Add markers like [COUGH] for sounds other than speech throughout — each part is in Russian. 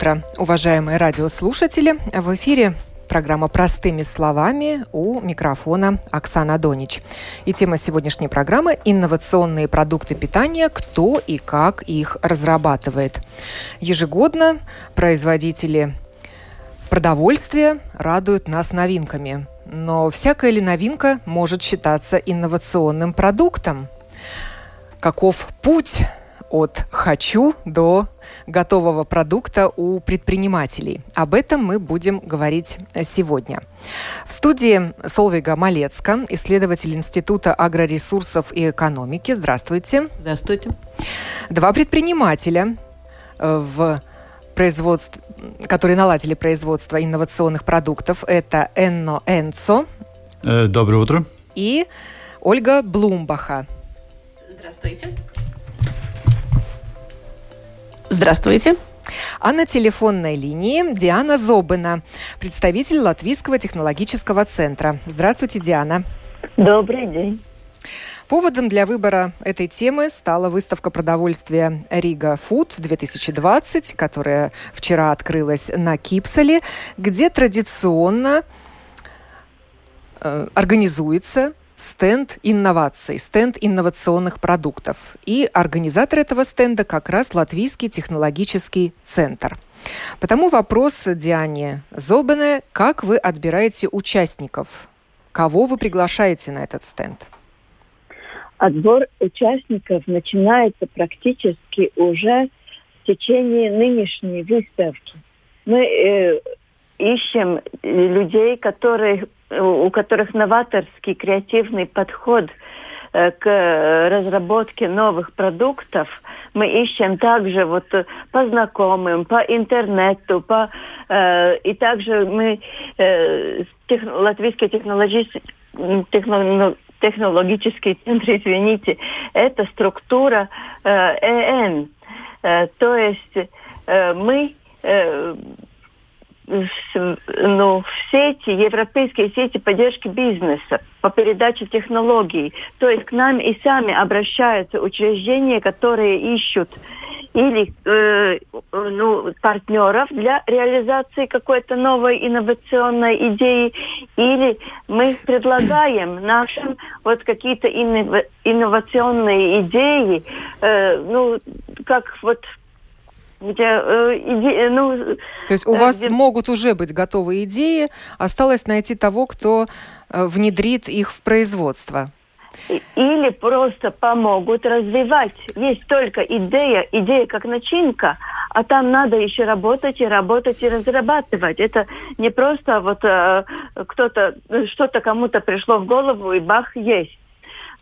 Утро, уважаемые радиослушатели. В эфире программа «Простыми словами» у микрофона Оксана Донич. И тема сегодняшней программы – инновационные продукты питания, кто и как их разрабатывает. Ежегодно производители продовольствия радуют нас новинками. Но всякая ли новинка может считаться инновационным продуктом? Каков путь от «хочу» до готового продукта у предпринимателей. Об этом мы будем говорить сегодня. В студии Солвига Малецка, исследователь Института агроресурсов и экономики. Здравствуйте. Здравствуйте. Два предпринимателя э, в производств, которые наладили производство инновационных продуктов. Это Энно Энцо. Э, доброе утро. И Ольга Блумбаха. Здравствуйте. Здравствуйте. А на телефонной линии Диана Зобына, представитель Латвийского технологического центра. Здравствуйте, Диана. Добрый день. Поводом для выбора этой темы стала выставка продовольствия Рига Фуд 2020, которая вчера открылась на Кипсале, где традиционно э, организуется стенд инноваций, стенд инновационных продуктов. И организатор этого стенда как раз Латвийский технологический центр. Потому вопрос Диане Зобене, как вы отбираете участников? Кого вы приглашаете на этот стенд? Отбор участников начинается практически уже в течение нынешней выставки. Мы э, ищем людей, которые у которых новаторский креативный подход э, к разработке новых продуктов. Мы ищем также вот по знакомым, по интернету, по э, и также мы э, тех, латвийский технологический техно, технологический центр, [LAUGHS] извините, это структура э, ЭН. Э, то есть э, мы э, ну, в сети, европейские сети поддержки бизнеса по передаче технологий. То есть к нам и сами обращаются учреждения, которые ищут или э, ну, партнеров для реализации какой-то новой инновационной идеи, или мы предлагаем нашим вот какие-то инновационные идеи, э, ну, как вот где, э, иде, ну, То есть у э, вас где... могут уже быть готовые идеи, осталось найти того, кто э, внедрит их в производство. Или просто помогут развивать. Есть только идея, идея как начинка, а там надо еще работать и работать и разрабатывать. Это не просто вот э, кто-то, что-то кому-то пришло в голову и бах, есть.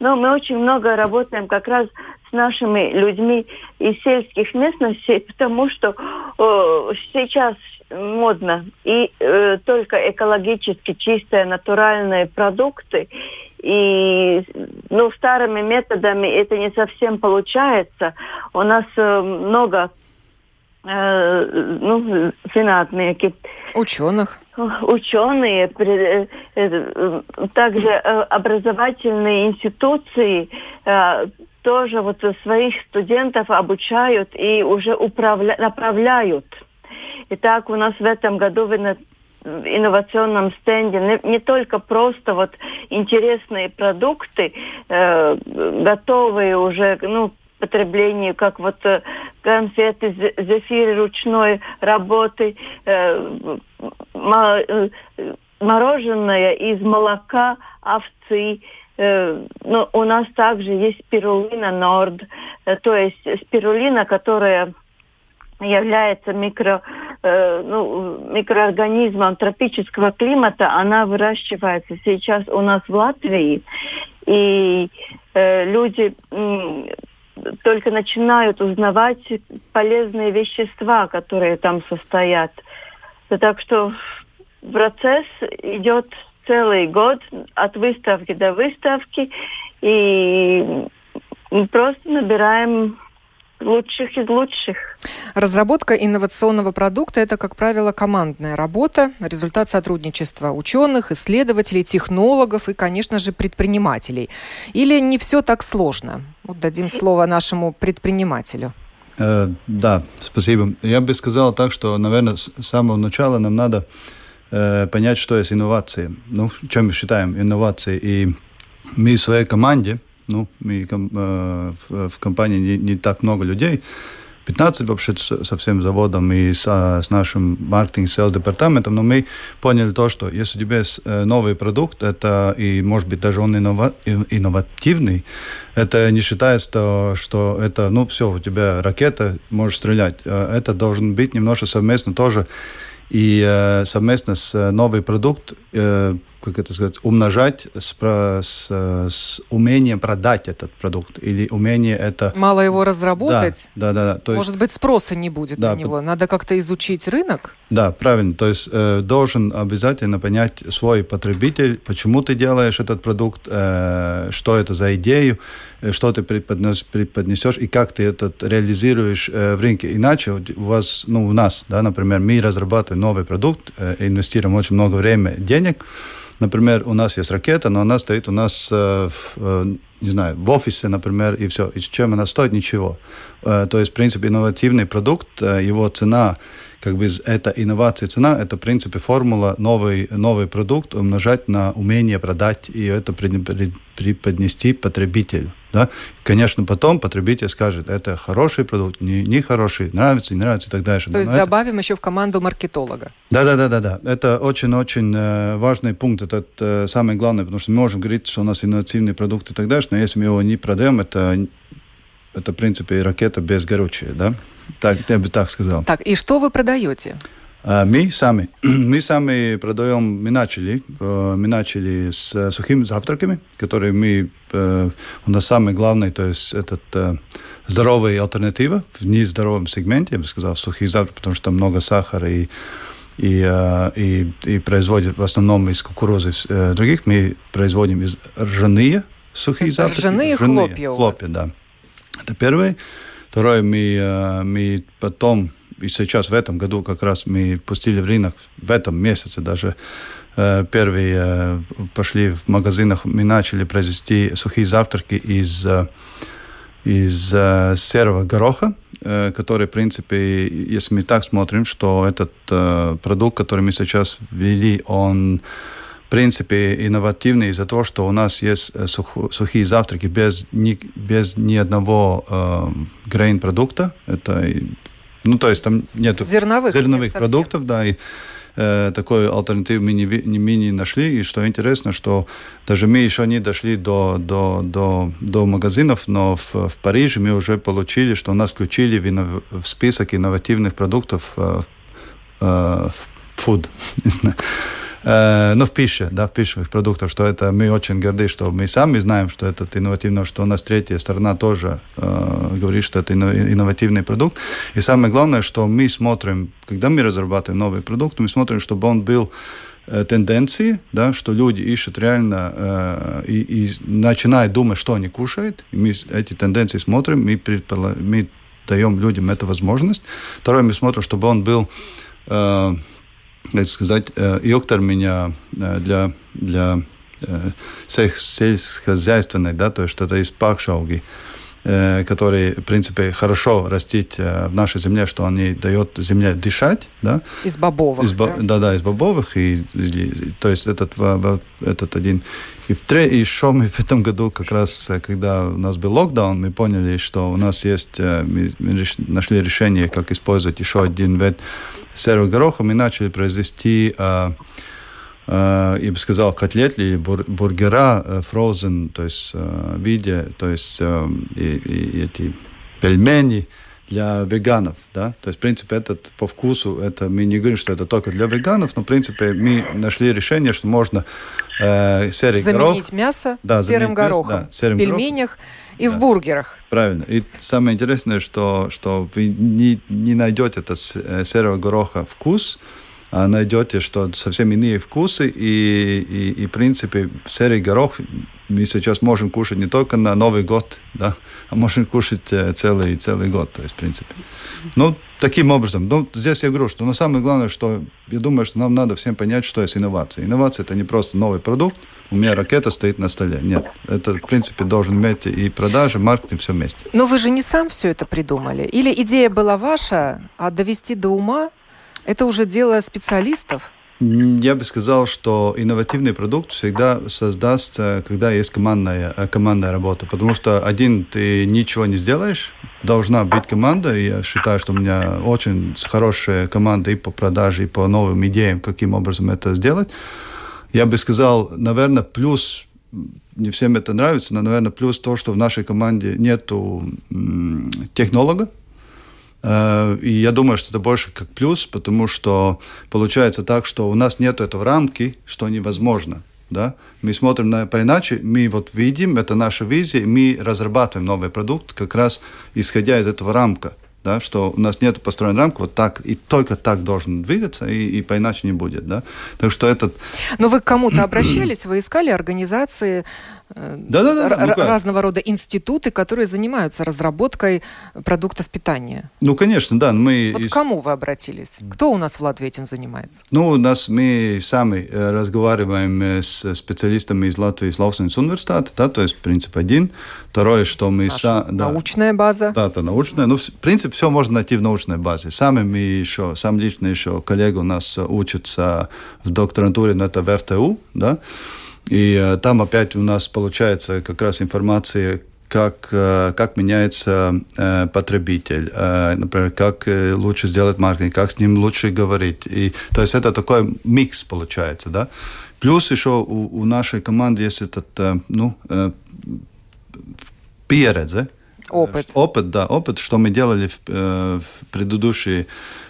Но мы очень много работаем как раз с нашими людьми из сельских местностей, потому что э, сейчас модно и э, только экологически чистые натуральные продукты. И ну, старыми методами это не совсем получается. У нас э, много э, ну, зinātnieki. Ученых. Ученые, э, э, также образовательные институции тоже вот своих студентов обучают и уже управля... направляют. Итак, у нас в этом году в инновационном стенде не, не только просто вот интересные продукты, э, готовые уже, ну, потреблению, как вот э, конфеты, зефиры ручной работы, э, э, мороженое из молока овцы, Э, но у нас также есть спирулина норд, э, то есть спирулина, которая является микро, э, ну, микроорганизмам тропического климата, она выращивается сейчас у нас в Латвии. И люди только начинают узнавать полезные вещества, которые там состоят. Так что процесс идет целый год от выставки до выставки, и просто набираем лучших из лучших. Разработка инновационного продукта – это, как правило, командная работа, результат сотрудничества ученых, исследователей, технологов и, конечно же, предпринимателей. Или не все так сложно? Вот дадим слово нашему предпринимателю. Э, да, спасибо. Я бы сказал так, что, наверное, с самого начала нам надо э, понять, что есть инновации. Ну, чем мы считаем инновации. И мы в своей команде, ну, мы э, в, в компании не, не так много людей, 15 вообще со всем заводом и с, с нашим маркетинг sales департаментом, но мы поняли то, что если у тебя есть э, новый продукт, это и может быть даже он иннова, инновативный, это не считается, то, что это, ну все, у тебя ракета, можешь стрелять. Э, это должен быть немножко совместно тоже и совместно с новый продукт, как это сказать, умножать с, с, с умением продать этот продукт или умение это... Мало его разработать? Да, да, да. То Может есть, быть, спроса не будет да, на него? Надо как-то изучить рынок? Да, правильно. То есть э, должен обязательно понять свой потребитель, почему ты делаешь этот продукт, э, что это за идею, э, что ты преподнес, преподнесешь и как ты этот реализируешь э, в рынке. Иначе у вас, ну, у нас, да, например, мы разрабатываем новый продукт, э, инвестируем очень много времени, денег, Например, у нас есть ракета, но она стоит у нас, э, в, э, не знаю, в офисе, например, и все. И чем она стоит? Ничего. Э, то есть, в принципе, инновативный продукт, его цена как бы это инновация цена, это в принципе формула новый, новый продукт умножать на умение продать и это преподнести потребителю. Да? Конечно, потом потребитель скажет, это хороший продукт, не, не хороший, нравится, не нравится и так дальше. То есть это... добавим еще в команду маркетолога. Да, да, да, да, да. Это очень-очень э, важный пункт, это э, самое главное, потому что мы можем говорить, что у нас инновативный продукт и так дальше, но если мы его не продаем, это, это в принципе ракета без горючего, да? Так, я бы так сказал. Так, и что вы продаете? Мы сами, мы сами продаем, мы начали, э, мы начали с сухими завтраками, которые мы, э, у нас самый главный, то есть этот э, здоровая альтернатива в нездоровом сегменте, я бы сказал, сухих завтраков, потому что там много сахара и и, и, и производят в основном из кукурузы других. Мы производим из ржаные сухие завтраки. Ржаные, ржаные хлопья Хлопья, да. Это первое. Второе, мы, мы потом и сейчас в этом году как раз мы пустили в рынок, в этом месяце даже, э, первые э, пошли в магазинах, мы начали произвести сухие завтраки из, э, из серого гороха, который, в принципе, если мы так смотрим, что этот продукт, который мы сейчас ввели, он в принципе, инновативный из-за того, что у нас есть сух, сухие завтраки без ни, без ни одного э, грейн-продукта. Это ну, то есть там нет зерновых, зерновых нет продуктов, да, и э, такой альтернативы мы не, мы не нашли. И что интересно, что даже мы еще не дошли до, до, до, до магазинов, но в, в Париже мы уже получили, что нас включили в, в список инновативных продуктов э, э, food. [LAUGHS] Э, ну, в пище, да, в пищевых продуктах, что это мы очень горды, что мы сами знаем, что это инновативно, что у нас третья сторона тоже э, говорит, что это инновативный продукт. И самое главное, что мы смотрим, когда мы разрабатываем новый продукт, мы смотрим, чтобы он был э, тенденции, да, что люди ищут реально э, и, и начинают думать, что они кушают. И мы эти тенденции смотрим, мы, мы даем людям эту возможность. Второе, мы смотрим, чтобы он был э, так сказать, ilgtermiņā для, для сельскохозяйственной, да, то есть что-то из пакшауги, которые, в принципе, хорошо растить в нашей земле, что они дают земле дышать, да. Из бобовых, из, да? Да, да, из бобовых, и, и то есть этот, этот один. И, в, и еще мы в этом году, как раз, когда у нас был локдаун, мы поняли, что у нас есть, мы нашли решение, как использовать еще один вид серого гороха мы начали произвести, э, э, я бы сказал, котлет или бур, бургера э, frozen, то есть в виде, то есть и, и эти пельмени, для веганов, да, то есть, в принципе, этот по вкусу, это мы не говорим, что это только для веганов, но, в принципе, мы нашли решение, что можно э, серый заменить горох... мясо да, серым горохом мясо, да, серым в пельменях. горохом. И да. в бургерах. Правильно. И самое интересное, что, что вы не, не найдете это э, серого гороха вкус, а найдете, что совсем иные вкусы, и, и, и в принципе, серый горох мы сейчас можем кушать не только на Новый год, да, а можем кушать э, целый, целый год, то есть, в принципе. Ну, таким образом. Ну, здесь я говорю, что на самое главное, что я думаю, что нам надо всем понять, что есть инновация. Инновация – это не просто новый продукт, у меня ракета стоит на столе. Нет, это, в принципе, должен иметь и продажи, маркетинг, все вместе. Но вы же не сам все это придумали? Или идея была ваша, а довести до ума – это уже дело специалистов? Я бы сказал, что инновативный продукт всегда создастся, когда есть командная, э, командная работа. Потому что один ты ничего не сделаешь, должна быть команда. И я считаю, что у меня очень хорошая команда и по продаже, и по новым идеям, каким образом это сделать. Я бы сказал, наверное, плюс не всем это нравится, но, наверное, плюс то, что в нашей команде нету технолога, Э, и я думаю, что это больше как плюс, потому что получается так, что у нас нет этой рамки, что невозможно. Да? Мы смотрим на по-иначе, мы вот видим, это наша визия, мы разрабатываем новый продукт как раз исходя из этого рамка да, что у нас нет построенной рамки, вот так и только так должен двигаться, и, и по-иначе не будет. Да? Так что этот... Но вы к кому-то [CLEARS THROAT] обращались, вы искали организации, да, да, да, ну разного рода институты, которые занимаются разработкой продуктов питания. Ну, конечно, да. Мы вот к кому вы обратились? Кто у нас в Латвии этим занимается? Ну, у нас мы сами э, разговариваем э, с специалистами из Латвии, из Лаусенс университета, да, то есть принцип один. Второе, что мы... Наша са... Научная база. Да, это научная. Ну, в принципе, все можно найти в научной базе. Сами мы еще, сам лично еще коллега у нас учится в докторантуре, но это в РТУ, да, и э, там опять у нас получается как раз информация, как, э, как меняется э, потребитель, например, как лучше сделать маркетинг, как с ним лучше говорить. И, то есть это такой микс получается, да. Плюс еще у, у нашей команды есть этот, ну, передзе. Опыт. Опыт, да, опыт, что мы делали в, в предыдущие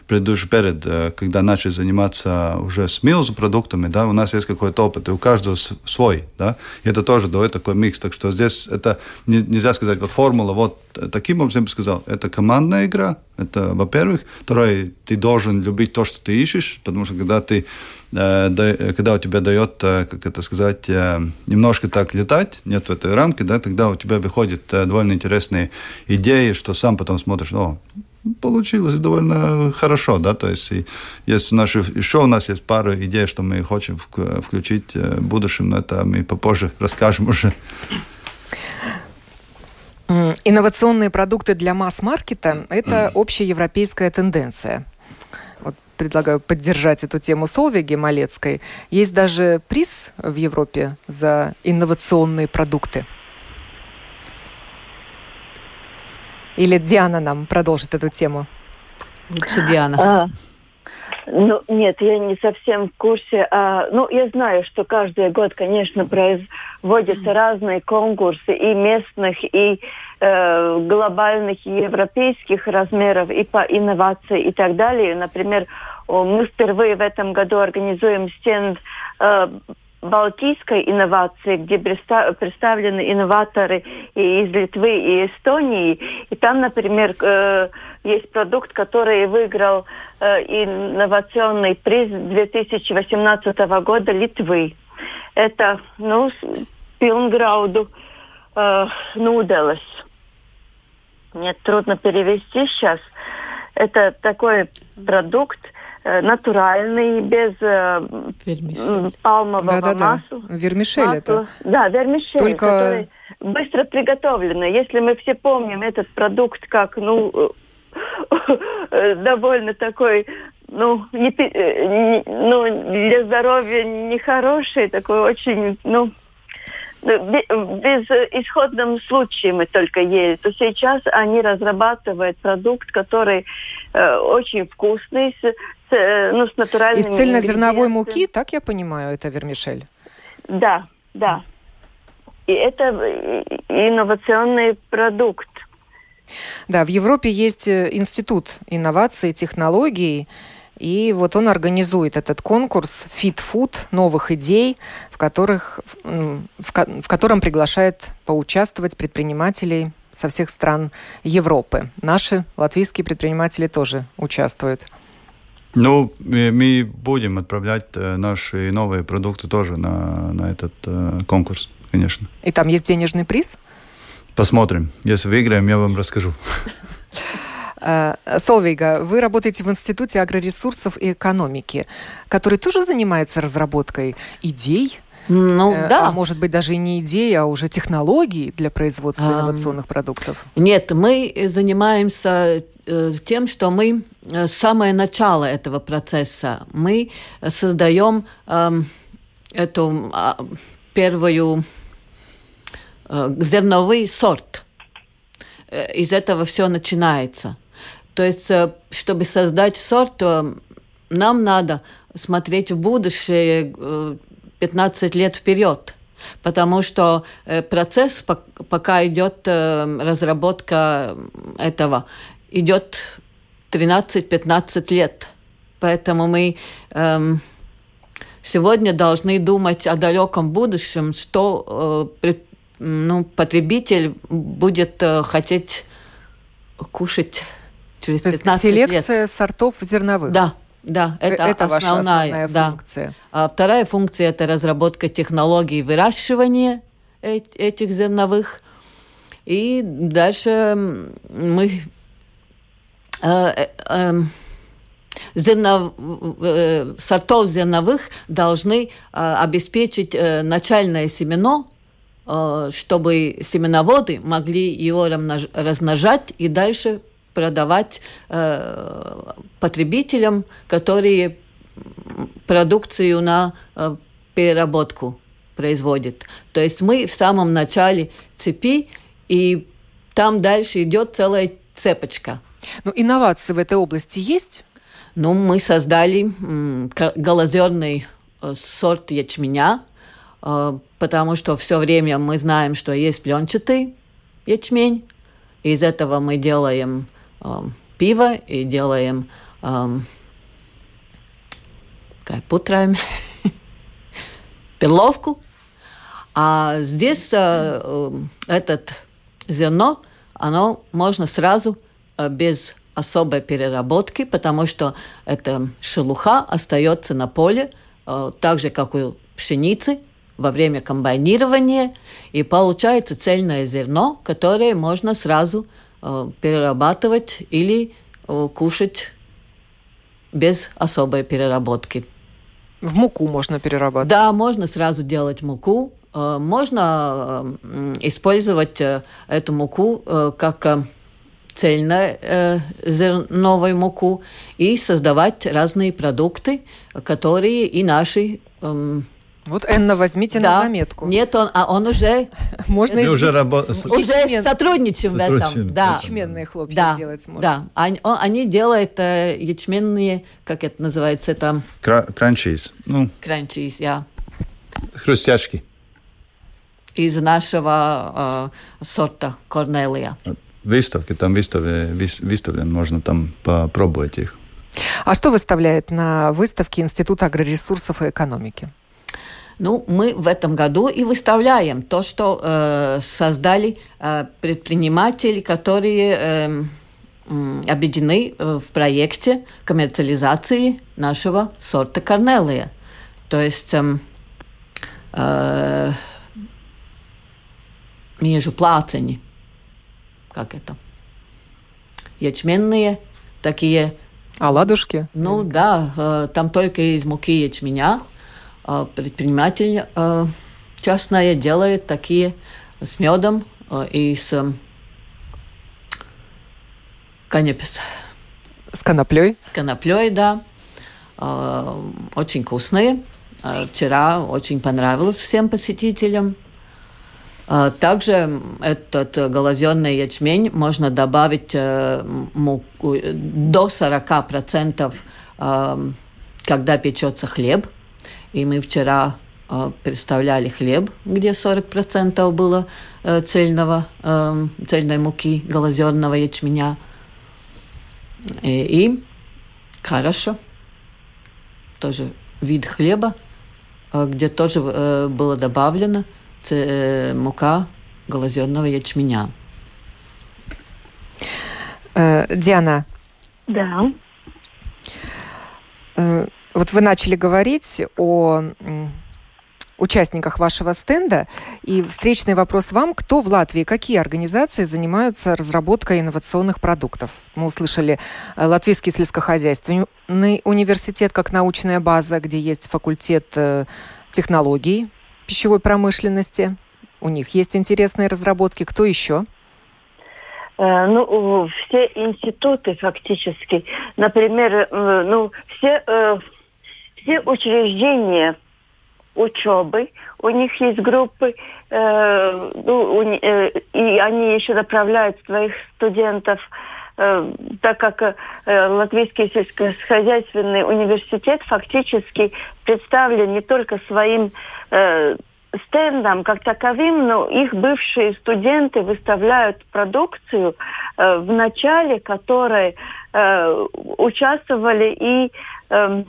предыдущий перед, э, когда начали заниматься уже с милз продуктами, да, у нас есть какой-то опыт, и у каждого свой, да, и это тоже дает такой микс, так что здесь это не, нельзя сказать, вот формула, вот таким образом я сказал, это командная игра, это, во-первых, второе, ты должен любить то, что ты ищешь, потому что когда ты э, когда у тебя дает, э, как это сказать, немножко так летать, нет в этой рамке, да, тогда у тебя выходят довольно интересные идеи, что сам потом смотришь, о, получилось довольно хорошо, да, то есть и есть наши, еще у нас есть пару идей, что мы хотим включить э, в будущем, но это мы попозже расскажем уже. Инновационные продукты для масс-маркета – это общеевропейская тенденция. Вот предлагаю поддержать эту тему Солвиги Малецкой. Есть даже приз в Европе за инновационные продукты – Или Диана нам продолжит эту тему? Лучше Диана. А, ну, нет, я не совсем в курсе. А, ну, я знаю, что каждый год, конечно, производятся разные конкурсы и местных, и э, глобальных, и европейских размеров, и по инновации и так далее. Например, мы впервые в этом году организуем стенд э, балтийской инновации, где представлены инноваторы из Литвы и Эстонии. И там, например, э, есть продукт, который выиграл э, инновационный приз 2018 года Литвы. Это, ну, Пилнграуду э, Нуделес. Мне трудно перевести сейчас. Это такой продукт, натуральный, без э, палмового да, да, масла. Да. Вермишель масла. это. Да, вермишель, Только... который быстро приготовленный. Если мы все помним этот продукт как, ну, э, [LAUGHS] довольно такой, ну, не, не, ну, для здоровья нехороший, такой очень, ну, без исходном случае мы только ели, то сейчас они разрабатывают продукт, который э, очень вкусный, с, с, э, ну, с натуральными Из цельнозерновой муки, так я понимаю, это вермишель? Да, да. И это инновационный продукт. Да, в Европе есть э, институт инноваций, технологий, и вот он организует этот конкурс Fit Food новых идей, в, которых, в, в котором приглашает поучаствовать предпринимателей со всех стран Европы. Наши латвийские предприниматели тоже участвуют. Ну, мы будем отправлять э, наши новые продукты тоже на, на этот э, конкурс, конечно. И там есть денежный приз? Посмотрим. Если выиграем, я вам расскажу. [LAUGHS] Э, Солвейга, вы работаете в Институте агроресурсов и экономики, который тоже занимается разработкой идей, ну, э, да. А может быть, даже и не идеи, а уже технологии для производства а, инновационных продуктов? Нет, мы занимаемся э, тем, что мы э, с самое начало этого процесса мы создаем э, эту э, первую э, зерновый сорт. Э, из этого все начинается. То есть, э, чтобы создать сорт, нам надо смотреть в будущее 15 лет вперед. Потому что э, процесс, пока идет э, разработка этого, идет 13-15 лет. Поэтому мы эм, сегодня должны думать о далеком будущем, что э, ну, потребитель будет хотеть кушать через То 15 есть селекция лет. сортов зерновых. Да, да, это, это основная, основная да. функция. А вторая функция – это разработка технологий выращивания этих зерновых. И дальше мы э, э, эм, зернов, э, сортов зерновых должны обеспечить начальное семено, чтобы семеноводы могли его размножать и дальше продавать э, потребителям, которые продукцию на э, переработку производят. То есть мы в самом начале цепи, и там дальше идет целая цепочка. Ну, инновации в этой области есть? Ну, мы создали голозерный э, сорт ячменя, э, потому что все время мы знаем, что есть пленчатый ячмень. Из этого мы делаем пиво и делаем um, как путраем [LAUGHS] перловку. А здесь uh, этот зерно, оно можно сразу uh, без особой переработки, потому что эта шелуха остается на поле, uh, так же, как у пшеницы, во время комбайнирования, и получается цельное зерно, которое можно сразу Э, перерабатывать или э, кушать без особой переработки. В муку можно перерабатывать? Да, можно сразу делать муку. Э, можно использовать эту муку как цельную зерновую муку и создавать разные продукты, которые и наши эм, вот, Энна, возьмите да. на заметку. Нет, он, а он уже... [LAUGHS] Можно Мы уже, рабо... уже сотрудничаем в этом. Да. Ячменные хлопья да. делать можно. Да, они, они делают э, ячменные, как это называется там? Кранчиз. Ну. Кранчиз, я. Хрустяшки. Из нашего э, сорта Корнелия. Выставки, там выставлен, выставлен, можно там попробовать их. А что выставляет на выставке Институт агроресурсов и экономики? Ну, мы в этом году и выставляем то, что э, создали э, предприниматели, которые э, объединены в проекте коммерциализации нашего сорта Корнелия. То есть э, э, между плацени, как это, ячменные такие. А ладушки? Ну да, э, там только из муки ячменя – предприниматель а, частное делает такие с медом а, и с канепис. С коноплей? С коноплей, да. Очень вкусные. Вчера очень понравилось всем посетителям. Также этот голозенный ячмень можно добавить э, муку, до 40%, когда печется хлеб – и мы вчера представляли хлеб, где 40% было цельного, цельной муки, голозерного ячменя. И, и хорошо. Тоже вид хлеба, где тоже было добавлено мука голозерного ячменя. Диана. Да. Вот вы начали говорить о участниках вашего стенда. И встречный вопрос вам. Кто в Латвии, какие организации занимаются разработкой инновационных продуктов? Мы услышали э, Латвийский сельскохозяйственный университет как научная база, где есть факультет э, технологий пищевой промышленности. У них есть интересные разработки. Кто еще? Э, ну, все институты фактически, например, ну, все, все учреждения учебы, у них есть группы, э, ну, э, и они еще направляют своих студентов, э, так как э, Латвийский сельскохозяйственный университет фактически представлен не только своим э, стендом как таковым, но их бывшие студенты выставляют продукцию, э, в начале которой э, участвовали и Э,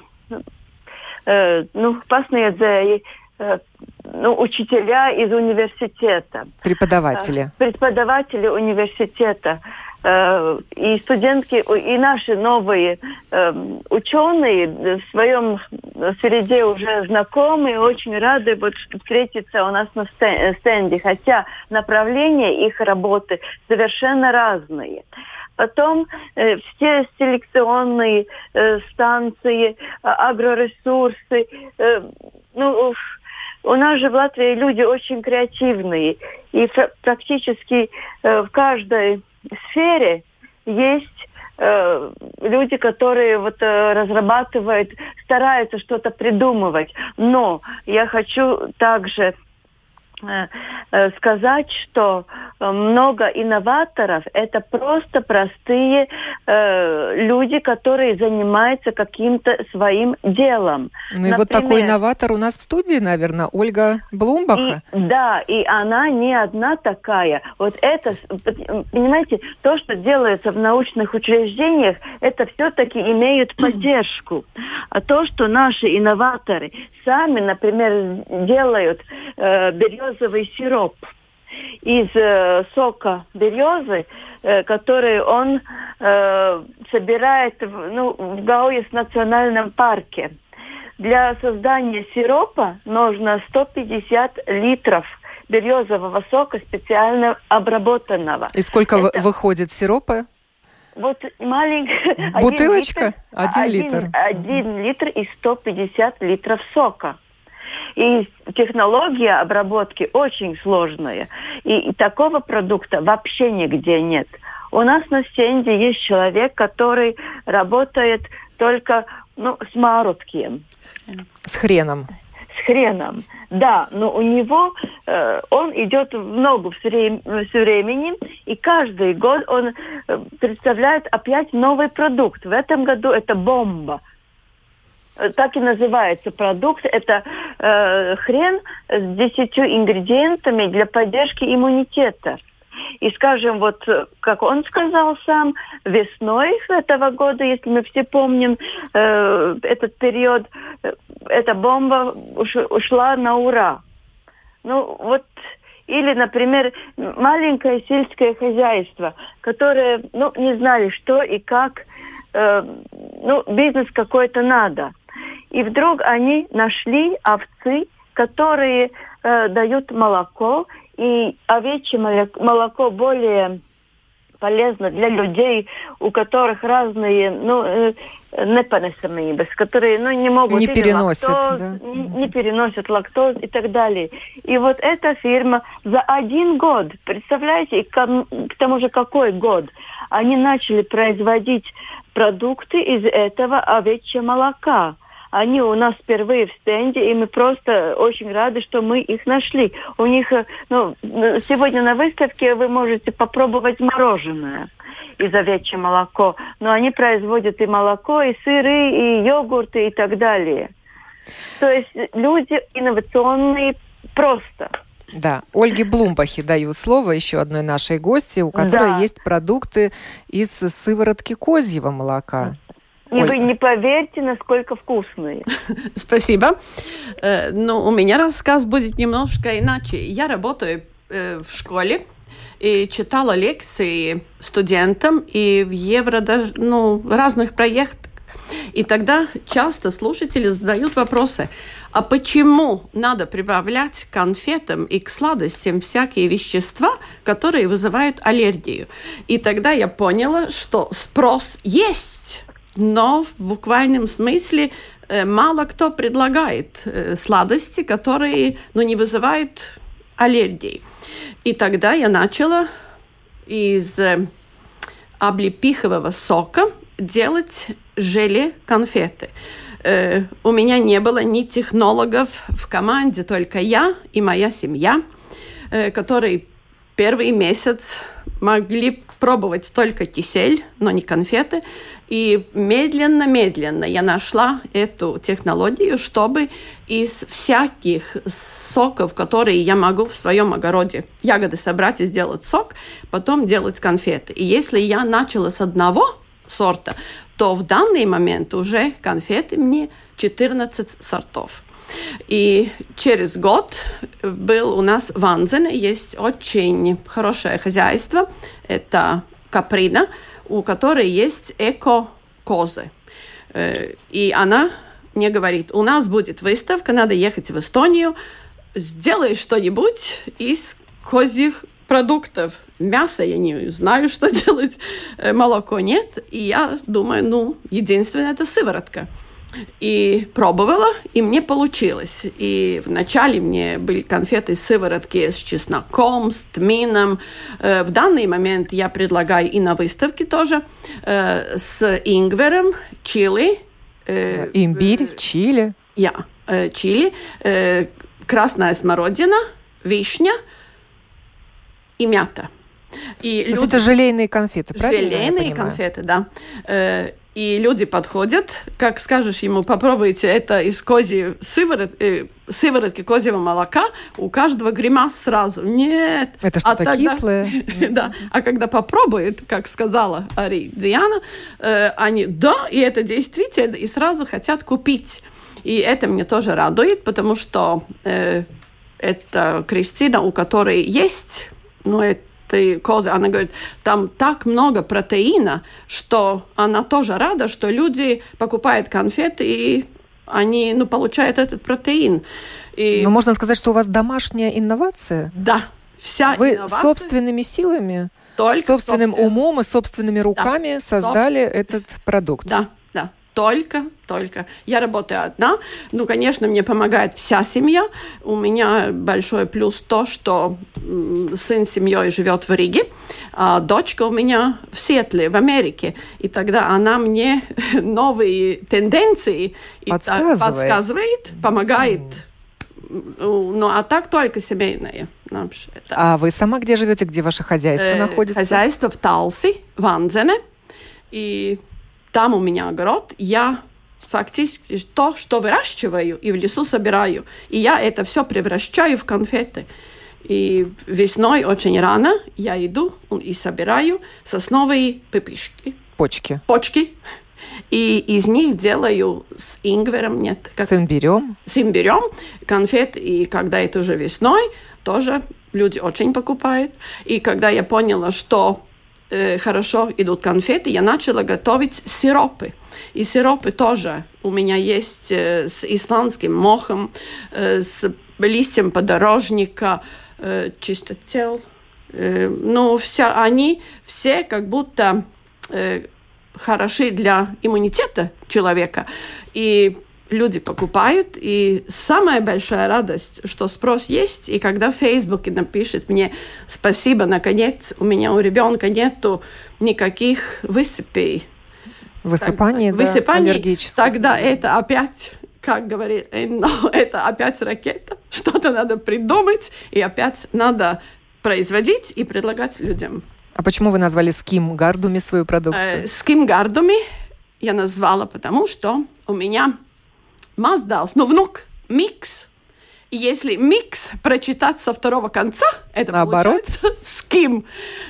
ну, pasniedzēji, э, ну, учителя из университета. Преподаватели. Э, преподаватели университета. И студентки, и наши новые ученые в своем среде уже знакомые, очень рады вот встретиться у нас на стенде, хотя направления их работы совершенно разные. Потом э, все селекционные э, станции, э, агроресурсы. Э, ну, у нас же в Латвии люди очень креативные. И практически э, в каждой сфере есть э, люди, которые вот э, разрабатывают, стараются что-то придумывать. Но я хочу также сказать, что э, много инноваторов – это просто простые э, люди, которые занимаются каким-то своим делем. Ну Например, и вот такой инноватор у нас в студии, наверное, Ольга Блумбаха. И, да, и она не одна такая. Вот это, понимаете, то, что делается в научных учреждениях, это все-таки имеют поддержку. А то, что наши инноваторы сами, например, делают э, березовые березовый сироп из э, сока березы, э, который он э, собирает в, ну, в Гауис национальном парке. Для создания сиропа нужно 150 литров березового сока специально обработанного. И сколько Это... выходит сиропа? Вот маленькая... Бутылочка? Один литр. Один литр и 150 литров сока. И технология обработки очень сложная. И, и такого продукта вообще нигде нет. У нас на стенде есть человек, который работает только ну, с марутки. С хреном. С хреном, да. Но у него э, он идет в ногу все, времени, и каждый год он э, представляет опять новый продукт. В этом году это бомба так и называется продукт. Это э, хрен с десятью ингредиентами для поддержки иммунитета. И, скажем, вот, как он сказал сам, весной этого года, если мы все помним э, этот период, э, эта бомба уш, ушла на ура. Ну, вот, или, например, маленькое сельское хозяйство, которое, ну, не знали, что и как, э, ну, бизнес какой-то надо. И вдруг они нашли овцы, которые э, дают молоко, и овечье молоко более полезно для людей, у которых разные ну, э, непоносимые, которые ну, не могут... Не переносят, лактоз, да? не, не переносят лактоз и так далее. И вот эта фирма за один год, представляете, к, к тому же какой год, они начали производить продукты из этого овечьего молока. Они у нас впервые в стенде, и мы просто очень рады, что мы их нашли. У них, э, ну, сегодня на выставке вы можете попробовать мороженое из овечьего молоко, но они производят и молоко, и сыры, и йогурты, и так далее. То есть люди инновационные просто. Да, Ольге Блумбахе даю слово, еще одной нашей гости, у которой да. есть продукты из сыворотки козьего молока. И Ой. вы не поверите, насколько вкусные. [LAUGHS] Спасибо. Э, ну, у меня рассказ будет немножко иначе. Я работаю э, в школе и читала лекции студентам и в евро даже, ну, разных проектах. И тогда часто слушатели задают вопросы, а почему надо прибавлять к конфетам и к сладостям всякие вещества, которые вызывают аллергию? И тогда я поняла, что спрос есть, но в буквальном смысле э, мало кто предлагает э, сладости, которые ну, не вызывают аллергии. И тогда я начала из э, облепихового сока делать желе конфеты. Э, у меня не было ни технологов в команде, только я и моя семья, которые первый месяц могли пробовать только кисель, но не конфеты. И медленно-медленно я нашла эту технологию, чтобы из всяких соков, которые я могу в своем огороде ягоды собрать и сделать сок, потом делать конфеты. И если я начала с одного сорта, то в данный момент уже конфеты мне 14 сортов. И через год был у нас в Анзене, есть очень хорошее хозяйство, это Каприна, у которой есть эко-козы. Э, и она мне говорит, у нас будет выставка, надо ехать в Эстонию, сделай что-нибудь из козьих продуктов. Мясо я не знаю, что [LAUGHS] делать, э, молоко нет. И я думаю, ну, единственное это сыворотка. И пробовала, и мне получилось. И вначале мне были конфеты сыворотки с чесноком, с тмином. Э, в данный момент я предлагаю и на выставке тоже э, с ингвером, чили. Э, Имбирь, чили. Я. Чили, красная смородина, вишня и мята. И То люди... это желейные конфеты, правильно? Желейные конфеты, да и люди подходят, как скажешь ему, попробуйте это из кози сыворот, э, сыворотки козьего молока, у каждого гримас сразу. Нет. Это что-то а тогда, кислое. [LAUGHS] да. А когда попробует, как сказала Ари Диана, э, они, да, и это действительно, и сразу хотят купить. И это мне тоже радует, потому что э, это Кристина, у которой есть, ну, это этой козы, она говорит, там так много протеина, что она тоже рада, что люди покупают конфеты и они ну, получают этот протеин. И... Но можно сказать, что у вас домашняя инновация? Да, вся Вы инновация... собственными силами, Только собственным собственно... умом и собственными руками да. создали Стоп. этот продукт? Да, только, только. Я работаю одна. Ну, конечно, мне помогает вся семья. У меня большой плюс то, что сын с семьей живет в Риге, а дочка у меня в Сиэтле, в Америке. И тогда она мне [LAUGHS] новые тенденции подсказывает, подсказывает помогает. Ну, а так только семейное. А вы сама где живете, где ваше хозяйство э, находится? Хозяйство в Талси, в Анзене. И там у меня огород, я фактически то, что выращиваю и в лесу собираю. И я это все превращаю в конфеты. И весной очень рано я иду и собираю сосновые пепишки. Почки. Почки. И из них делаю с ингвером, нет. Как, с имбирем? С имбирем конфет. И когда это уже весной, тоже люди очень покупают. И когда я поняла, что э, хорошо идут конфеты, я начала готовить сиропы. И сиропы тоже у меня есть э, с исландским мохом, э, с листьем подорожника, э, чистотел. Э, ну, вся, они все как будто э, хороши для иммунитета человека. И люди покупают, и самая большая радость, что спрос есть, и когда в Фейсбуке напишет мне «Спасибо, наконец, у меня у ребенка нету никаких высыпей». Высыпание, да, высыпаний. Тогда это опять как говорит, но [LAUGHS] это опять ракета, что-то надо придумать, и опять надо производить и предлагать людям. А почему вы назвали Ским Гардуми свою продукцию? Ским э, Гардуми я назвала, потому что у меня маздалс, но внук, микс. И если микс прочитать со второго конца, это Наоборот. получается [LAUGHS] с кем.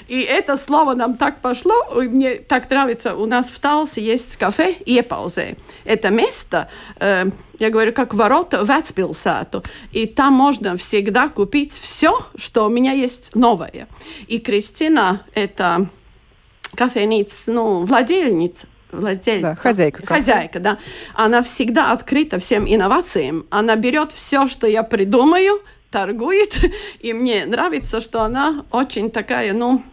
И это слово нам так пошло. и Мне так нравится. У нас в Талсе есть кафе Епаузе. Это место, э, я говорю, как ворота в Эцпилсату. И там можно всегда купить все, что у меня есть новое. И Кристина, это кафеница, ну, владельница, владельца. Да, хозяйка кафе. Хозяйка, да. Она всегда открыта всем инновациям. Она берет все, что я придумаю, торгует. [LAUGHS] И мне нравится, что она очень такая, ну,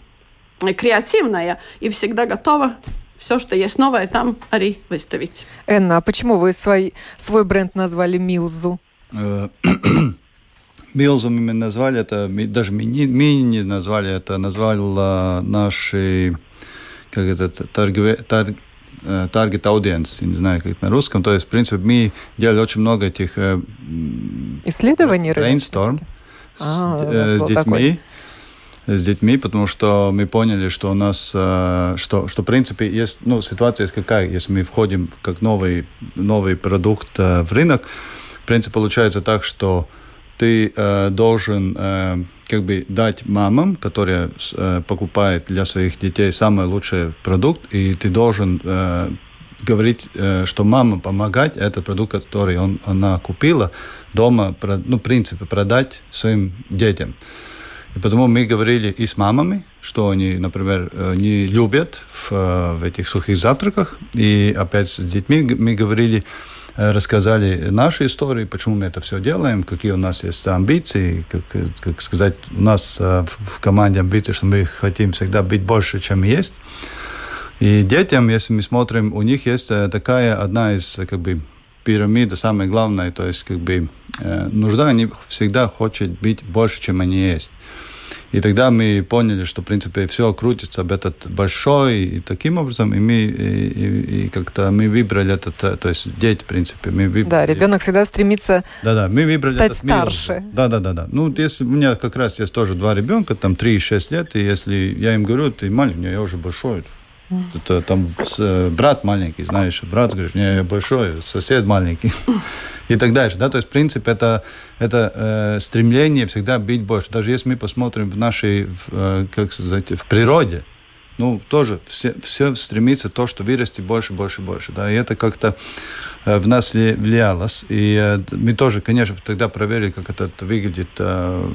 креативная и всегда готова все, что есть новое, там ари выставить. Энна, а почему вы свой, свой бренд назвали Милзу? Э, [CLEARS THROAT] Милзу мы назвали это, ми- даже мини, мини не назвали это, назвал э, наши, как это, торгове, торг, э, audience, я не знаю, как это на русском. То есть, в принципе, мы делали очень много этих э, Исследований рынка? brainstorm с, А, э, с детьми. такой. С детьми, потому что мы поняли, что у нас, э, что, что в принципе есть, ну, ситуация есть какая, если мы входим как новый, новый продукт э, в рынок, в принципе, получается так, что ты э, должен э, как бы дать мамам, которые э, покупают для своих детей самый лучший продукт, и ты должен э, говорить, э, что мама помогать этот продукт, который он, она купила, дома, ну, в принципе, продать своим детям. И потому мы говорили и с мамами, что они, например, э, не любят в, э, в этих сухих завтраках. И опять с детьми мы говорили, рассказали наши истории, почему мы это все делаем, какие у нас есть амбиции, как, э, как сказать, у нас э, в команде амбиции, что мы хотим всегда быть больше, чем есть. И детям, если мы смотрим, у них есть э, такая одна из э, как бы пирамида, самая главная, то есть как бы э, нужда, они всегда хотят быть больше, чем они есть. И тогда мы поняли, что, в принципе, все крутится об этот большой, и таким образом, и мы, и, и- и как-то мы выбрали этот, э, то есть дети, в принципе, мы выбрали. Да, ребенок всегда стремится Да-да, мы выбрали стать этот мир. старше. Да-да-да. Ну, если у меня как раз есть тоже два ребенка, там 3 и 6 лет, и если я им говорю, ты маленький, я уже большой. Это там э, брат маленький, знаешь, брат говорит, не, я большой, сосед маленький. И так дальше. Да? То есть, в принципе, это, это э, стремление всегда быть больше. Даже если мы посмотрим в нашей, в, э, как сказать, в природе, ну, тоже все, все стремится то, что вырасти больше, больше, больше. Да? И это как-то э, в нас ли- влиялось. И э, мы тоже, конечно, тогда проверили, как это выглядит э,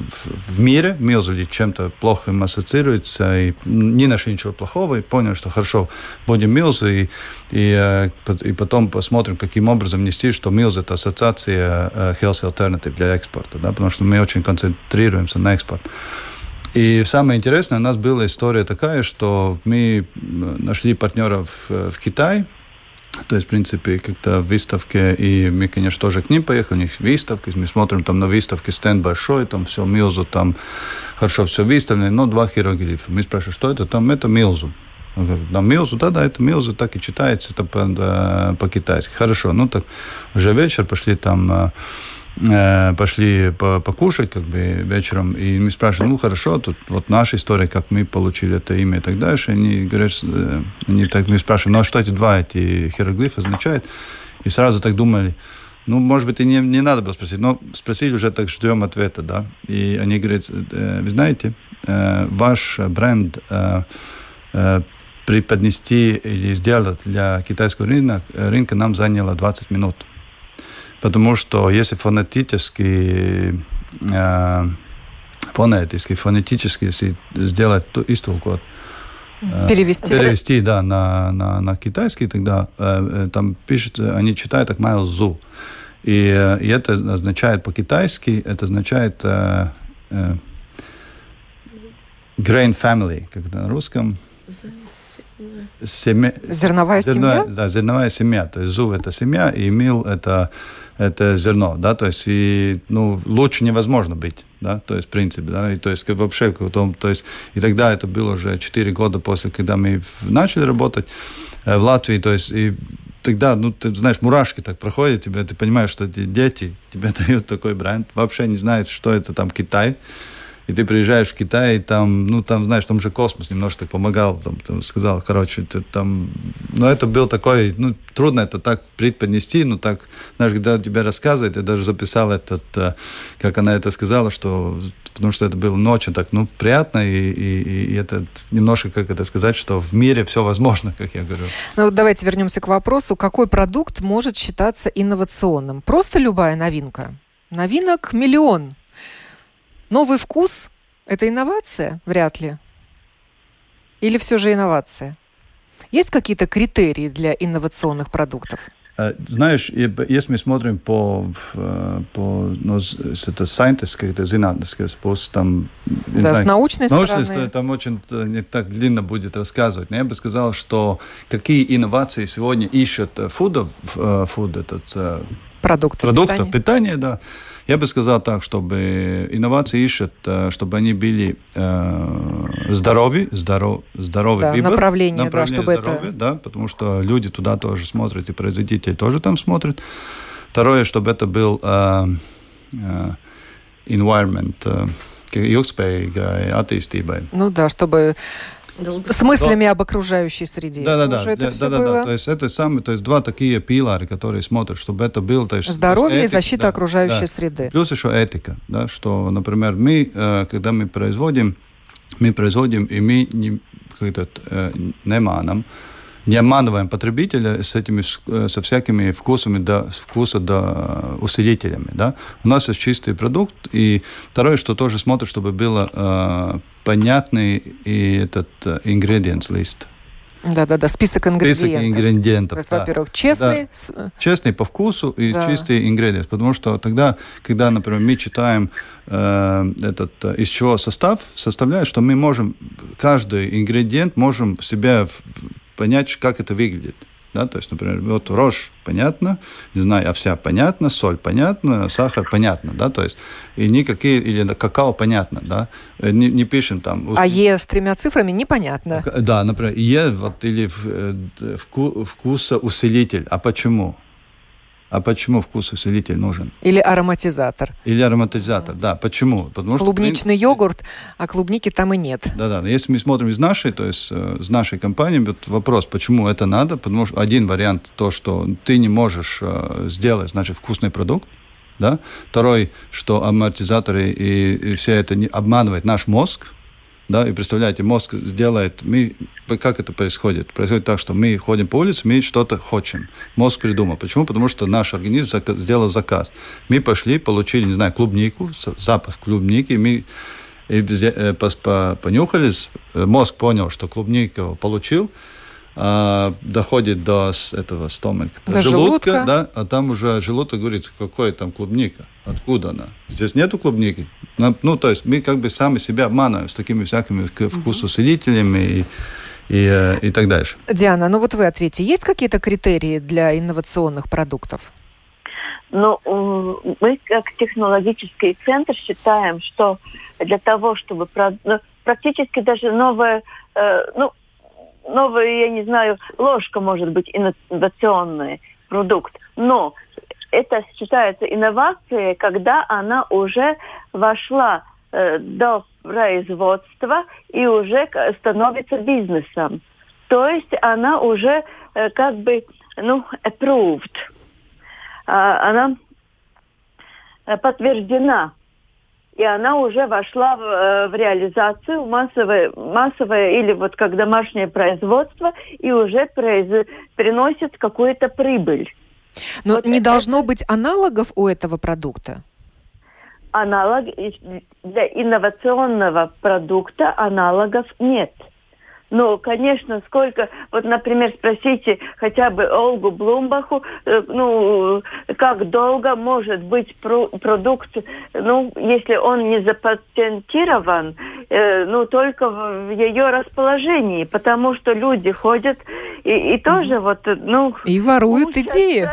в, мире. Милзули чем-то плохо им ассоциируется. И не нашли ничего плохого. И поняли, что хорошо, будем Милзы. И, и, и потом посмотрим, каким образом внести, что Милз – это ассоциация э, Health Alternative для экспорта. Да? Потому что мы очень концентрируемся на экспорт. И самое интересное, у нас была история такая, что мы м, нашли партнеров э, в Китае, то есть, в принципе, как-то в выставке, и мы, конечно, тоже к ним поехали, у них выставка, мы смотрим там на выставке, стенд большой, там все Милзу, там хорошо все выставлено, но два хироглифа. Мы спрашиваем, что это? Там это Милзу. Да, Милзу, да, да, это Милзу, так и читается, это по-китайски. Хорошо, ну так уже вечер, пошли там э, э, пошли по- покушать как бы вечером, и мы спрашиваем, ну хорошо, тут вот наша история, как мы получили это имя и так дальше. Они говорят, э, они так, мы спрашиваем, ну а что эти два эти хироглифа означают? И сразу так думали, ну, может быть, и не, не надо было спросить, но спросили уже, так ждем ответа, да. И они говорят, э, вы знаете, э, ваш бренд э, э, преподнести или сделать для китайского рынка, рынка нам заняло 20 минут. Потому что если фонетически, э, фонетически, фонетически, если сделать то, истолку, э, перевести. перевести, да, на, на, на китайский, тогда э, э, там пишет, э, они читают так Майл Зу. И, э, и это означает по-китайски, это означает э, э, grain family, как на русском. Семя, Зерновая семья? Да, зерновая семья. То есть зу – это семья, и мил – это, это зерно, да, то есть, и, ну, лучше невозможно быть, да, то есть, в принципе, да, и, то есть, вообще, том, то есть, и тогда это было уже 4 года после, когда мы начали работать э, в Латвии, то есть, и тогда, ну, ты знаешь, мурашки так проходят тебе, ты понимаешь, что эти дети тебе [LAUGHS] дают такой бренд, вообще не знают, что это там Китай, и ты приезжаешь в Китай, и там, ну, там, знаешь, там же космос немножко помогал, там, там сказал, короче, ты, там, ну, это был такой, ну, трудно это так преподнести, но так, знаешь, когда тебе рассказывают, я даже записал этот, э, как она это сказала, что, потому что это было ночью так, ну, приятно, и, и, и это немножко, как это сказать, что в мире все возможно, [LAUGHS] как я говорю. Ну, вот давайте вернемся к вопросу, какой продукт может считаться инновационным? Просто любая новинка? Новинок миллион – Новый вкус – это инновация? Вряд ли. Или все же инновация? Есть какие-то критерии для инновационных продуктов? Э, знаешь, если мы смотрим по, э, по ну, это scientist, это зинатный способ, там... Да, знаю, с научной, научной стороны. Там очень э, не так длинно будет рассказывать. Но я бы сказал, что какие инновации сегодня ищут фудов, фуд, этот... Продукты, продуктов питания. питания, да я бы сказал так, чтобы инновации ищут, э, чтобы они были э, здоровы, здоров, здоровый да, выбор. Направление, направление да, чтобы это... да, потому что люди туда тоже смотрят, и производители тоже там смотрят. Второе, чтобы это был э, э, environment, э, ilgspējīgai attīstībai. Ну да, чтобы с мыслями об окружающей среде. Да, да, да, да, да, да, да. То есть это самые, то есть два такие пилары, которые смотрят, чтобы это было, то есть здоровье этика, и защита да, окружающей да. среды. Плюс еще этика, да, что, например, мы, э, когда мы производим, мы производим и мы не, как-то э, не манам, не обманываем потребителя с этими, э, со всякими вкусами, да, вкуса да, усилителями. Да? У нас есть чистый продукт. И второе, что тоже смотрят, чтобы было э, понятный и этот э, ингредиент лист. Да-да-да, список ингредиентов. Список ингредиентов, То есть, да. во-первых, честный. Да. Честный по вкусу и да. чистый ингредиент. Потому что тогда, когда, например, мы читаем э, этот, э, из чего состав составляет, что мы можем, каждый ингредиент можем в себя понять, как это выглядит. Да, то есть, например, вот рожь понятно, не знаю, овся понятно, соль понятно, сахар понятно, да, то есть, и никакие, или какао понятно, да, э, не, не пишем там. А Е с тремя цифрами непонятно. Да, например, Е вот, или э, вкуса усилитель, а почему? А почему вкусосилитель нужен? Или ароматизатор. Или ароматизатор, да. Почему? Потому Клубничный что, йогурт, а клубники там и нет. Да-да. Если мы смотрим из нашей, то есть э, из нашей компании, вот вопрос, почему это надо? Потому что один вариант то, что ты не можешь э, сделать, значит, вкусный продукт, да. Второй, что амортизаторы и, и все это не обманывает наш мозг, да, и представляете, мозг сделает, мы, как это происходит? Происходит так, что мы ходим по улице, мы что-то хотим. Мозг придумал. Почему? Потому что наш организм сделал заказ. Мы пошли, получили, не знаю, клубнику, запах клубники, мы и э, понюхались, мозг понял, что клубнику получил, а, доходит до этого стомаха, до желудка, желудка, да, а там уже желудок говорит, какой там клубника, откуда она. Здесь нету клубники. Ну, то есть мы как бы сами себя обманываем с такими всякими вкусусилителями и и, э, и так дальше. Диана, ну вот вы ответьте, есть какие-то критерии для инновационных продуктов? Ну, мы как технологический центр считаем, что для того, чтобы ну, практически даже новое, э, ну, новая, я не знаю, ложка может быть инновационный продукт, но это считается инновацией, когда она уже вошла э, до производства и уже становится бизнесом. То есть она уже э, как бы, ну, approved. А, она э, подтверждена и она уже вошла в, э, в реализацию массовое, массовое или вот как домашнее производство и уже произ, приносит какую-то прибыль. Но вот не это... должно быть аналогов у этого продукта? Аналог для инновационного продукта аналогов нет. Ну, конечно, сколько, вот, например, спросите хотя бы Олгу Блумбаху, э, ну, как долго может быть про продукт, ну, если он не запатентирован, э, ну, только в ее расположении, потому что люди ходят и, и тоже вот, ну... И воруют учатся, идеи.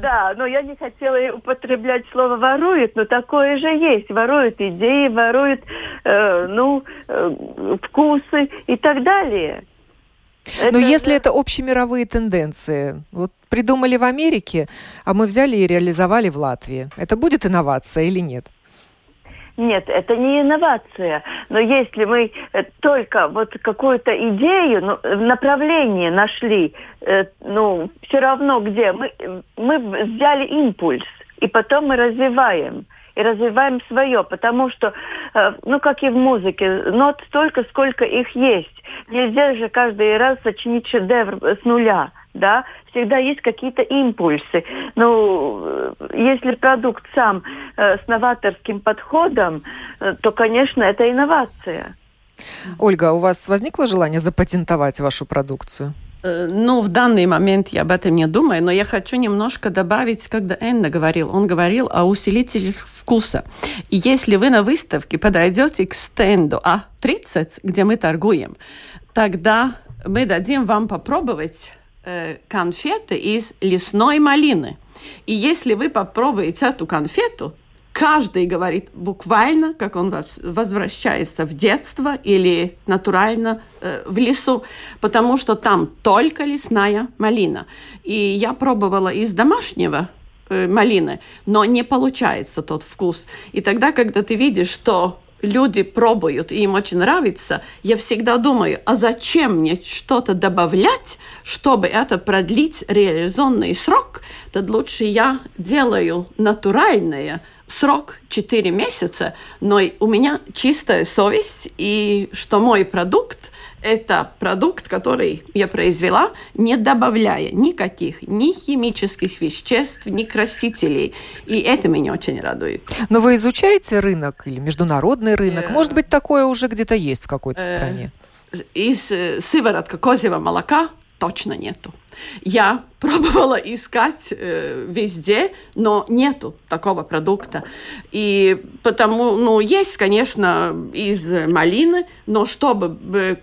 Да, но я не хотела употреблять слово ворует, но такое же есть. Воруют идеи, воруют, э, ну, э, вкусы и так далее. Но если это общемировые тенденции, вот придумали в Америке, а мы взяли и реализовали в Латвии, это будет инновация или нет? Нет, это не инновация. Но если мы э, только вот какую-то идею, ну, направление нашли, э, ну, все равно где, мы, мы взяли импульс, и потом мы развиваем и развиваем свое, потому что, э, ну, как и в музыке, нот столько, сколько их есть. Нельзя же каждый раз сочинить шедевр с нуля, да, всегда есть какие-то импульсы. Ну, если продукт сам э, с новаторским подходом, э, то, конечно, это инновация. Ольга, у вас возникло желание запатентовать вашу продукцию? Ну, в данный момент я об этом не думаю, но я хочу немножко добавить, когда Энна говорил. Он говорил о усилителях вкуса. И если вы на выставке подойдете к стенду А30, где мы торгуем, тогда мы дадим вам попробовать э, конфеты из лесной малины. И если вы попробуете эту конфету, каждый говорит буквально, как он возвращается в детство или натурально э, в лесу, потому что там только лесная малина. И я пробовала из домашнего э, малины, но не получается тот вкус. И тогда, когда ты видишь, что люди пробуют, и им очень нравится, я всегда думаю, а зачем мне что-то добавлять, чтобы это продлить реализационный срок, то лучше я делаю натуральное, срок 4 месяца, но у меня чистая совесть, и что мой продукт это продукт, который я произвела, не добавляя никаких ни химических веществ, ни красителей. И это меня очень радует. Но вы изучаете рынок или международный рынок? Э, Может быть, такое уже где-то есть в какой-то э, стране? Из э, сыворотка козьего молока точно нету. Я пробовала искать э, везде, но нету такого продукта. И потому, ну, есть, конечно, из малины, но чтобы,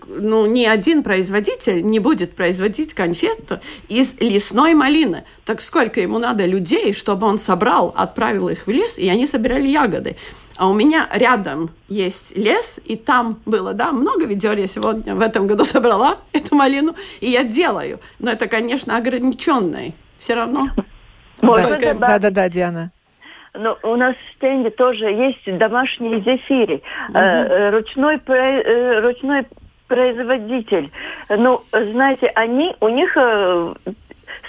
ну, ни один производитель не будет производить конфету из лесной малины. Так сколько ему надо людей, чтобы он собрал, отправил их в лес, и они собирали ягоды. А у меня рядом есть лес, и там было, да, много ведер я сегодня в этом году [LAUGHS] собрала эту малину, и я делаю. Но это, конечно, ограниченное. Все равно. Да, да, да, Диана. Но у нас в стенде тоже есть домашние зефири. Угу. ручной, э, ручной производитель. Ну, знаете, они, у них э,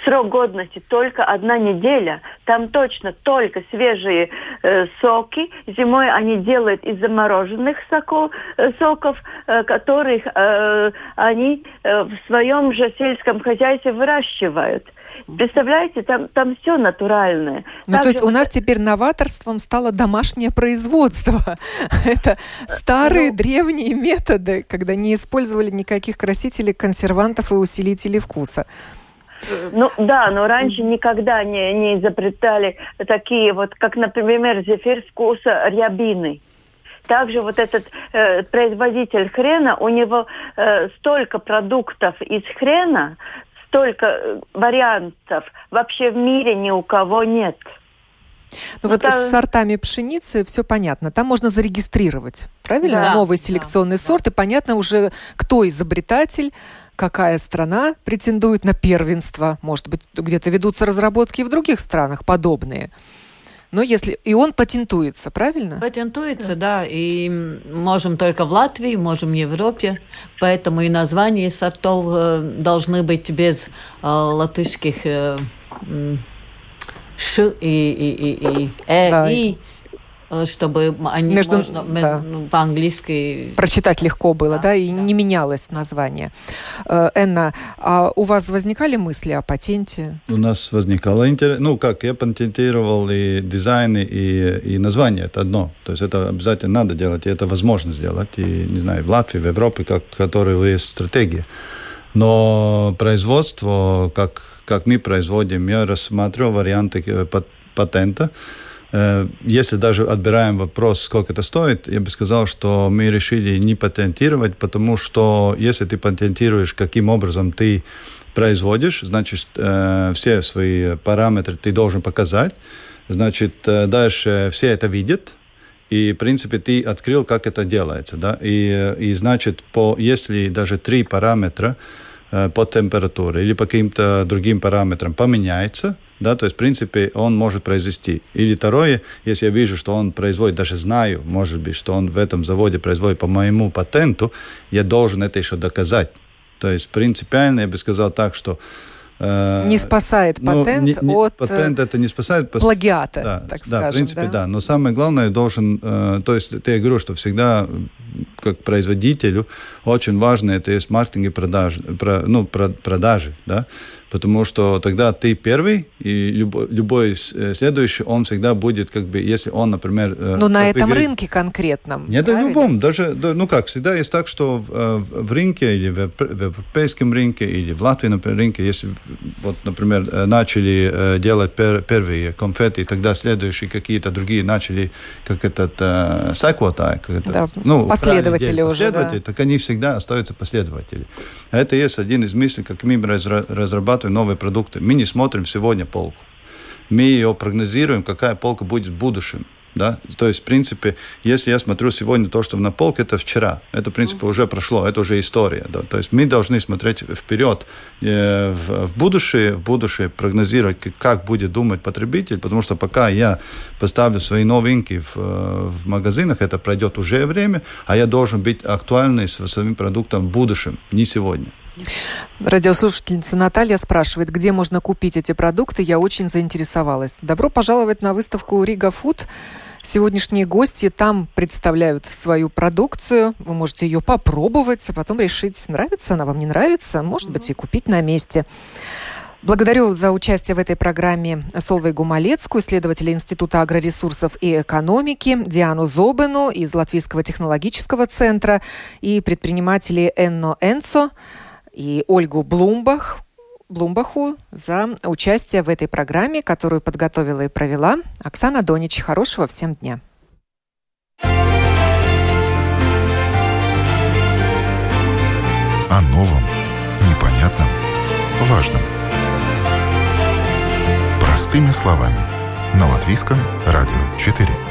срок годности только одна неделя. Там точно только свежие э, соки. Зимой они делают из замороженных соков, э, соков э, которых э, они э, в своем же сельском хозяйстве выращивают. Представляете, там, там все натуральное. Ну, то есть у нас теперь новаторством стало домашнее производство. [LAUGHS] Это старые ну, древние методы, когда не использовали никаких красителей, консервантов и усилителей вкуса. Ну да, но раньше никогда не, не изобретали такие вот, как, например, зефир вкуса рябины. Также вот этот э, производитель хрена, у него э, столько продуктов из хрена, столько э, вариантов вообще в мире ни у кого нет. Ну вот это... с сортами пшеницы все понятно. Там можно зарегистрировать, правильно? Да, Новый селекционный да, сорт, да. и понятно уже, кто изобретатель, какая страна претендует на первенство. Может быть, где-то ведутся разработки и в других странах подобные. Но если и он патентуется, правильно? Патентуется, да. И можем только в Латвии, можем в Европе. Поэтому и названия сортов э, должны быть без э, латышских э, ш и, и, и, и э, да. и чтобы они Между, можно да. ну, по-английски прочитать легко было, да, да и да. не менялось название. Э, Энна, а у вас возникали мысли о патенте? У нас возникало интерес, ну как я патентировал и дизайн и и название это одно, то есть это обязательно надо делать и это возможно сделать и не знаю в Латвии, в Европе, как которые есть стратегии. Но производство, как как мы производим, я рассматривал варианты э, патента. Э, если даже отбираем вопрос, сколько это стоит, я бы сказал, что мы решили не патентировать, потому что если ты патентируешь, каким образом ты производишь, значит, э, все свои параметры ты должен показать, значит, э, дальше все это видят, и, в принципе, ты открыл, как это делается, да, и, и значит, по, если даже три параметра по температуре или по каким-то другим параметрам поменяется, да, то есть, в принципе, он может произвести. Или второе, если я вижу, что он производит, даже знаю, может быть, что он в этом заводе производит по моему патенту, я должен это еще доказать. То есть, принципиально, я бы сказал так, что Э, не спасает ну, патент не, не, от патент это не спасает плагиата, да, так да, скажем. в принципе, да. да. Но самое главное должен, э, то есть я говорю, что всегда как производителю очень важно это есть маркетинг и продажи, про, ну, про, продажи, да потому что тогда ты первый, и любой, любой э, следующий, он всегда будет, как бы, если он, например... Э, Но на этом говорит, рынке конкретном, Нет, правильно? в любом, даже, ну как, всегда есть так, что в, э, в, рынке, или в, в европейском рынке, или в Латвии, например, рынке, если, вот, например, начали делать пер, первые конфеты, тогда следующие какие-то другие начали, как этот, секвотай, как этот, да, ну, последователи уже, да. так они всегда остаются последователи. Это есть один из мыслей, как мы разрабатываем новые продукты. Мы не смотрим сегодня полку. Мы ее прогнозируем, какая полка будет в будущем. Да? То есть, в принципе, если я смотрю сегодня то, что на полке, это вчера. Это, в принципе, уже прошло, это уже история. Да? То есть мы должны смотреть вперед, э, в, в будущее, в будущее прогнозировать, как будет думать потребитель, потому что пока я поставлю свои новинки в, в магазинах, это пройдет уже время, а я должен быть актуальный со своим продуктом в будущем, не сегодня. Радиослушательница Наталья спрашивает, где можно купить эти продукты. Я очень заинтересовалась. Добро пожаловать на выставку Рига Фуд. Сегодняшние гости там представляют свою продукцию. Вы можете ее попробовать, а потом решить, нравится она вам, не нравится. Может быть, и купить на месте. Благодарю за участие в этой программе Солвейгу Малецкую, исследователя Института агроресурсов и экономики, Диану Зобену из Латвийского технологического центра и предпринимателей Энно Энсо и Ольгу Блумбах, Блумбаху за участие в этой программе, которую подготовила и провела Оксана Донич. Хорошего всем дня. О новом, непонятном, важном. Простыми словами. На Латвийском радио 4.